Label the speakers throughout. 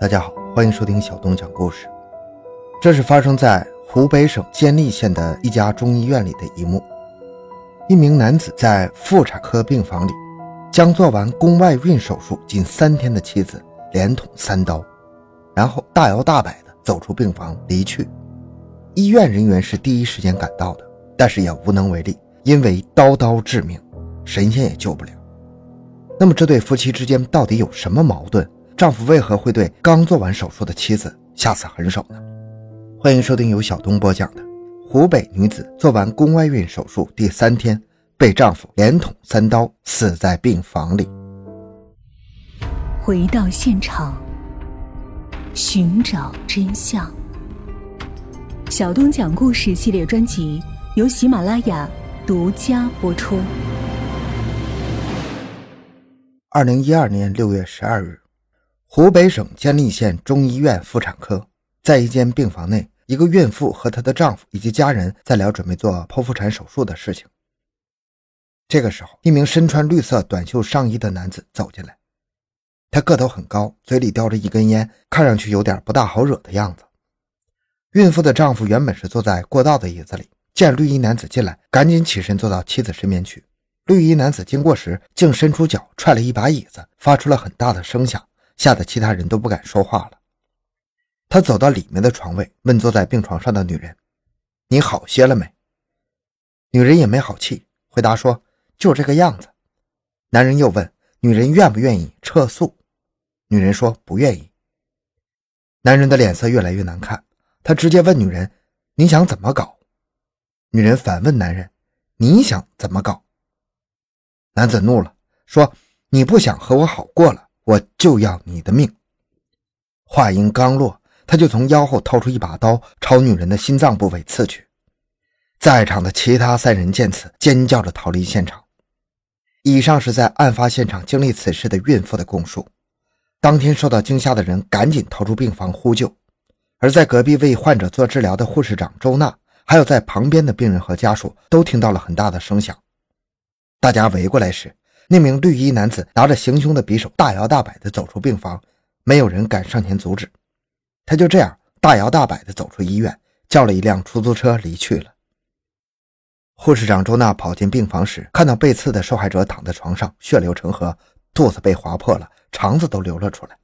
Speaker 1: 大家好，欢迎收听小东讲故事。这是发生在湖北省监利县的一家中医院里的一幕。一名男子在妇产科病房里，将做完宫外孕手术仅三天的妻子连捅三刀，然后大摇大摆地走出病房离去。医院人员是第一时间赶到的，但是也无能为力，因为刀刀致命，神仙也救不了。那么这对夫妻之间到底有什么矛盾？丈夫为何会对刚做完手术的妻子下此狠手呢？欢迎收听由小东播讲的《湖北女子做完宫外孕手术第三天被丈夫连捅三刀死在病房里》。
Speaker 2: 回到现场，寻找真相。小东讲故事系列专辑由喜马拉雅独家播出。
Speaker 1: 二零一二年六月十二日。湖北省监利县中医院妇产科，在一间病房内，一个孕妇和她的丈夫以及家人在聊准备做剖腹产手术的事情。这个时候，一名身穿绿色短袖上衣的男子走进来，他个头很高，嘴里叼着一根烟，看上去有点不大好惹的样子。孕妇的丈夫原本是坐在过道的椅子里，见绿衣男子进来，赶紧起身坐到妻子身边去。绿衣男子经过时，竟伸出脚踹了一把椅子，发出了很大的声响。吓得其他人都不敢说话了。他走到里面的床位，问坐在病床上的女人：“你好些了没？”女人也没好气，回答说：“就这个样子。”男人又问女人愿不愿意撤诉，女人说不愿意。男人的脸色越来越难看，他直接问女人：“你想怎么搞？”女人反问男人：“你想怎么搞？”男子怒了，说：“你不想和我好过了？”我就要你的命！话音刚落，他就从腰后掏出一把刀，朝女人的心脏部位刺去。在场的其他三人见此，尖叫着逃离现场。以上是在案发现场经历此事的孕妇的供述。当天受到惊吓的人赶紧逃出病房呼救，而在隔壁为患者做治疗的护士长周娜，还有在旁边的病人和家属都听到了很大的声响。大家围过来时。那名绿衣男子拿着行凶的匕首，大摇大摆地走出病房，没有人敢上前阻止。他就这样大摇大摆地走出医院，叫了一辆出租车离去了。护士长周娜跑进病房时，看到被刺的受害者躺在床上，血流成河，肚子被划破了，肠子都流了出来。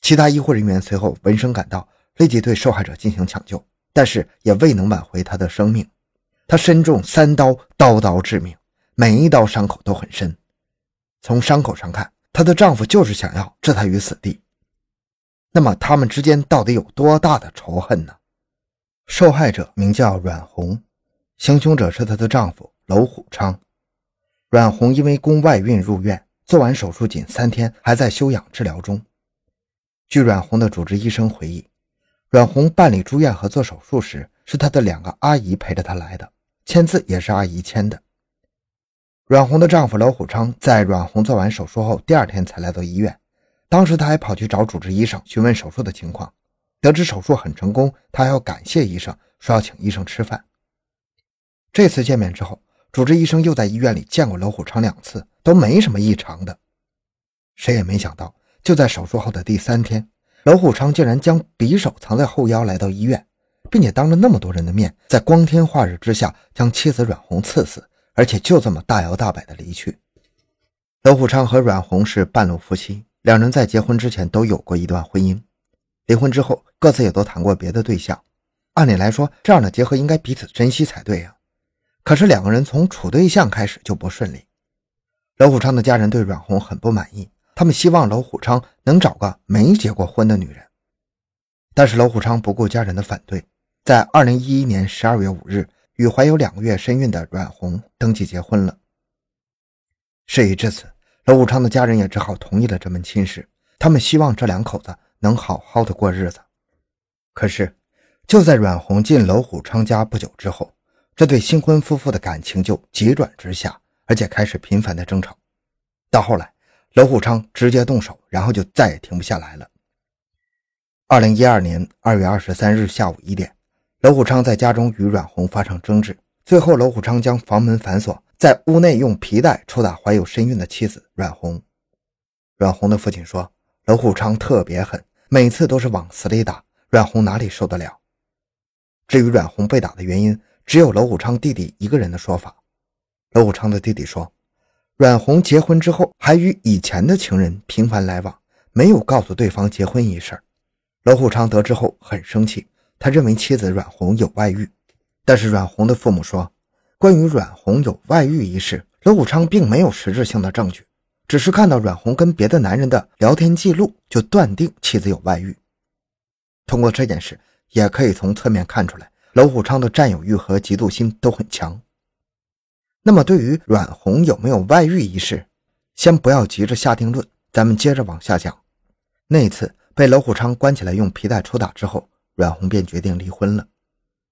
Speaker 1: 其他医护人员随后闻声赶到，立即对受害者进行抢救，但是也未能挽回她的生命。她身中三刀，刀刀致命，每一刀伤口都很深。从伤口上看，她的丈夫就是想要置她于死地。那么，他们之间到底有多大的仇恨呢？受害者名叫阮红，行凶者是她的丈夫娄虎昌。阮红因为宫外孕入院，做完手术仅三天，还在休养治疗中。据阮红的主治医生回忆，阮红办理住院和做手术时，是她的两个阿姨陪着她来的，签字也是阿姨签的。阮红的丈夫娄虎昌在阮红做完手术后第二天才来到医院，当时他还跑去找主治医生询问手术的情况，得知手术很成功，他还要感谢医生，说要请医生吃饭。这次见面之后，主治医生又在医院里见过娄虎昌两次，都没什么异常的。谁也没想到，就在手术后的第三天，娄虎昌竟然将匕首藏在后腰来到医院，并且当着那么多人的面，在光天化日之下将妻子阮红刺死。而且就这么大摇大摆的离去。娄虎昌和阮红是半路夫妻，两人在结婚之前都有过一段婚姻，离婚之后各自也都谈过别的对象。按理来说，这样的结合应该彼此珍惜才对呀。可是两个人从处对象开始就不顺利。娄虎昌的家人对阮红很不满意，他们希望娄虎昌能找个没结过婚的女人。但是娄虎昌不顾家人的反对，在二零一一年十二月五日。与怀有两个月身孕的阮红登记结婚了。事已至此，娄武昌的家人也只好同意了这门亲事。他们希望这两口子能好好的过日子。可是，就在阮红进娄虎昌家不久之后，这对新婚夫妇的感情就急转直下，而且开始频繁的争吵。到后来，娄虎昌直接动手，然后就再也停不下来了。二零一二年二月二十三日下午一点。娄虎昌在家中与阮红发生争执，最后娄虎昌将房门反锁，在屋内用皮带抽打怀有身孕的妻子阮红。阮红的父亲说，娄虎昌特别狠，每次都是往死里打，阮红哪里受得了？至于阮红被打的原因，只有娄虎昌弟弟一个人的说法。娄虎昌的弟弟说，阮红结婚之后还与以前的情人频繁来往，没有告诉对方结婚一事。娄虎昌得知后很生气，他认为妻子阮红有外遇。但是阮红的父母说，关于阮红有外遇一事，娄虎昌并没有实质性的证据，只是看到阮红跟别的男人的聊天记录，就断定妻子有外遇。通过这件事。也可以从侧面看出来，娄虎昌的占有欲和嫉妒心都很强。那么，对于阮红有没有外遇一事，先不要急着下定论，咱们接着往下讲。那次被娄虎昌关起来用皮带抽打之后，阮红便决定离婚了。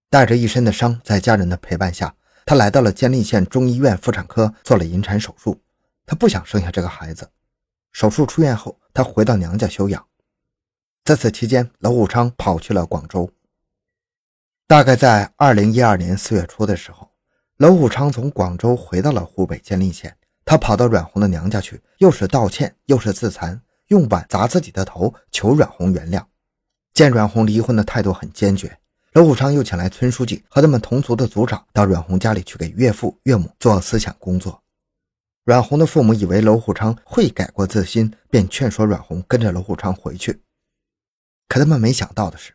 Speaker 1: 带着一身的伤，在家人的陪伴下，她来到了监利县中医院妇产科做了引产手术。她不想生下这个孩子。手术出院后，她回到娘家休养。在此期间，娄虎昌跑去了广州。大概在二零一二年四月初的时候，娄虎昌从广州回到了湖北监利县。他跑到阮红的娘家去，又是道歉，又是自残，用碗砸自己的头，求阮红原谅。见阮红离婚的态度很坚决，娄虎昌又请来村书记和他们同族的族长到阮红家里去给岳父岳母做思想工作。阮红的父母以为娄虎昌会改过自新，便劝说阮红跟着娄虎昌回去。可他们没想到的是，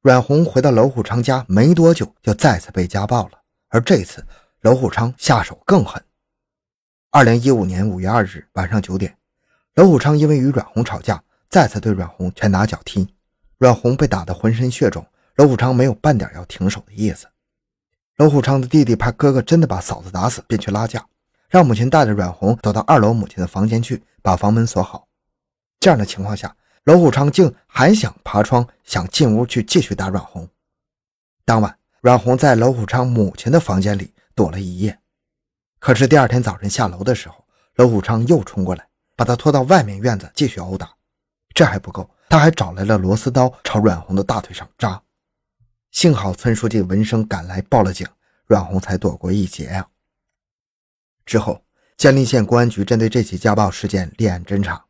Speaker 1: 阮红回到娄虎昌家没多久，就再次被家暴了。而这次，娄虎昌下手更狠。二零一五年五月二日晚上九点，娄虎昌因为与阮红吵架，再次对阮红拳打脚踢，阮红被打得浑身血肿。娄虎昌没有半点要停手的意思。娄虎昌的弟弟怕哥哥真的把嫂子打死，便去拉架，让母亲带着阮红走到二楼母亲的房间去，把房门锁好。这样的情况下。娄虎昌竟还想爬窗，想进屋去继续打阮红。当晚，阮红在娄虎昌母亲的房间里躲了一夜。可是第二天早晨下楼的时候，娄虎昌又冲过来，把他拖到外面院子继续殴打。这还不够，他还找来了螺丝刀朝阮红的大腿上扎。幸好村书记闻声赶来报了警，阮红才躲过一劫呀。之后，监利县公安局针对这起家暴事件立案侦查。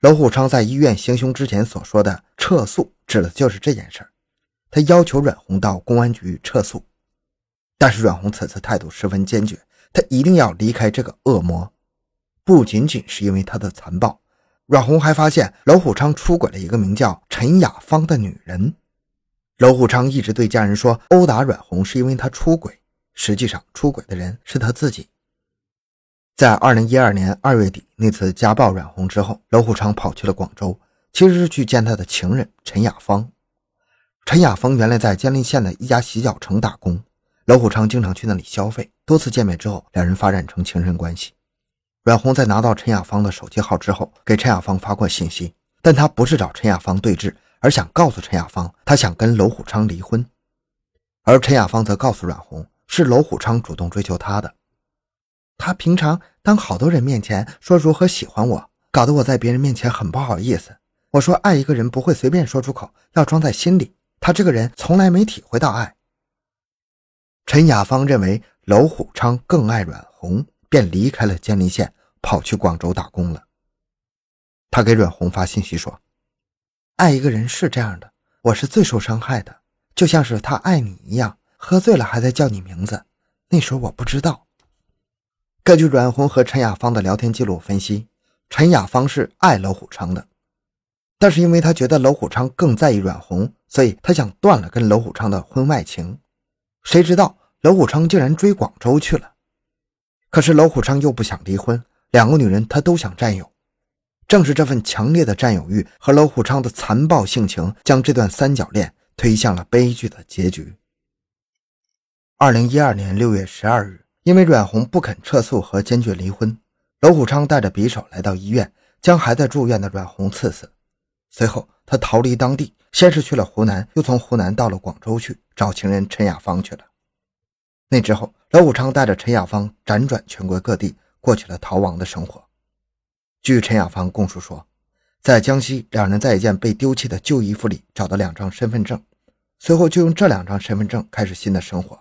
Speaker 1: 娄虎昌在医院行凶之前所说的撤诉，指的就是这件事儿。他要求阮红到公安局撤诉，但是阮红此次态度十分坚决，他一定要离开这个恶魔。不仅仅是因为他的残暴，阮红还发现娄虎昌出轨了一个名叫陈雅芳的女人。娄虎昌一直对家人说，殴打阮红是因为他出轨，实际上出轨的人是他自己。在二零一二年二月底那次家暴阮红之后，娄虎昌跑去了广州，其实是去见他的情人陈雅芳。陈雅芳原来在监利县的一家洗脚城打工，娄虎昌经常去那里消费。多次见面之后，两人发展成情人关系。阮红在拿到陈雅芳的手机号之后，给陈雅芳发过信息，但他不是找陈雅芳对峙，而想告诉陈雅芳，他想跟娄虎昌离婚。而陈雅芳则告诉阮红，是娄虎昌主动追求她的。他平常当好多人面前说如何喜欢我，搞得我在别人面前很不好意思。我说爱一个人不会随便说出口，要装在心里。他这个人从来没体会到爱。陈雅芳认为娄虎昌更爱阮红，便离开了监利县，跑去广州打工了。他给阮红发信息说：“爱一个人是这样的，我是最受伤害的，就像是他爱你一样，喝醉了还在叫你名字。那时候我不知道。”根据阮红和陈雅芳的聊天记录分析，陈雅芳是爱娄虎昌的，但是因为他觉得娄虎昌更在意阮红，所以他想断了跟娄虎昌的婚外情。谁知道娄虎昌竟然追广州去了，可是娄虎昌又不想离婚，两个女人他都想占有。正是这份强烈的占有欲和娄虎昌的残暴性情，将这段三角恋推向了悲剧的结局。二零一二年六月十二日。因为阮红不肯撤诉和坚决离婚，娄虎昌带着匕首来到医院，将还在住院的阮红刺死。随后，他逃离当地，先是去了湖南，又从湖南到了广州去找情人陈雅芳去了。那之后，娄武昌带着陈雅芳辗转全国各地，过起了逃亡的生活。据陈雅芳供述说，在江西，两人在一件被丢弃的旧衣服里找到两张身份证，随后就用这两张身份证开始新的生活。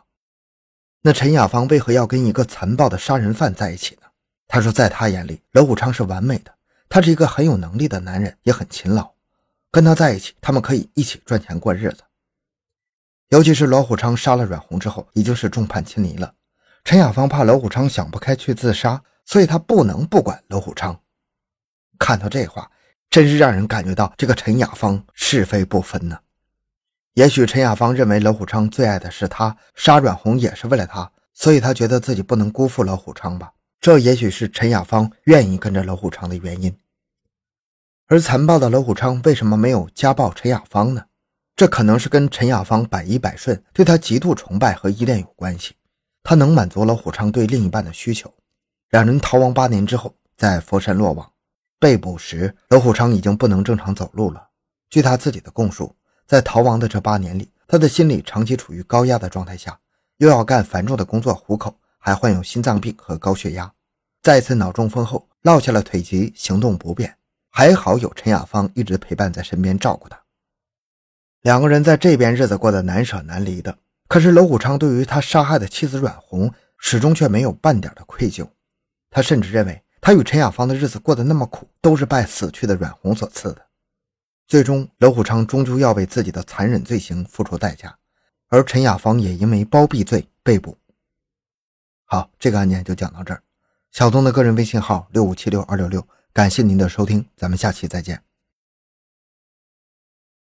Speaker 1: 那陈雅芳为何要跟一个残暴的杀人犯在一起呢？他说，在他眼里，娄武昌是完美的，他是一个很有能力的男人，也很勤劳。跟他在一起，他们可以一起赚钱过日子。尤其是罗虎昌杀了阮红之后，已经是众叛亲离了。陈雅芳怕罗虎昌想不开去自杀，所以他不能不管罗虎昌。看到这话，真是让人感觉到这个陈雅芳是非不分呢。也许陈雅芳认为罗虎昌最爱的是他，杀阮红也是为了他，所以他觉得自己不能辜负罗虎昌吧。这也许是陈雅芳愿意跟着罗虎昌的原因。而残暴的罗虎昌为什么没有家暴陈雅芳呢？这可能是跟陈雅芳百依百顺、对他极度崇拜和依恋有关系。他能满足罗虎昌对另一半的需求。两人逃亡八年之后，在佛山落网。被捕时，罗虎昌已经不能正常走路了。据他自己的供述，在逃亡的这八年里，他的心理长期处于高压的状态下，又要干繁重的工作糊口，还患有心脏病和高血压。再次脑中风后，落下了腿疾，行动不便。还好有陈雅芳一直陪伴在身边照顾他。两个人在这边日子过得难舍难离的，可是罗虎昌对于他杀害的妻子阮红，始终却没有半点的愧疚。他甚至认为，他与陈雅芳的日子过得那么苦，都是拜死去的阮红所赐的。最终，罗虎昌终究要为自己的残忍罪行付出代价，而陈雅芳也因为包庇罪被捕。好，这个案件就讲到这儿。小东的个人微信号六五七六二六六，感谢您的收听，咱们下期再见。